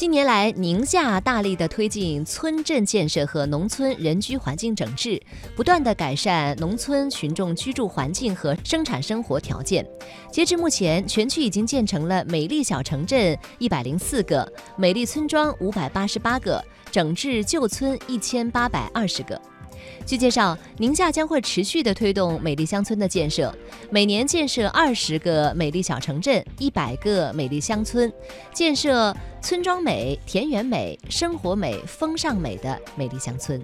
近年来，宁夏大力的推进村镇建设和农村人居环境整治，不断的改善农村群众居住环境和生产生活条件。截至目前，全区已经建成了美丽小城镇一百零四个，美丽村庄五百八十八个，整治旧村一千八百二十个。据介绍，宁夏将会持续的推动美丽乡村的建设，每年建设二十个美丽小城镇，一百个美丽乡村，建设村庄美、田园美、生活美、风尚美的美丽乡村。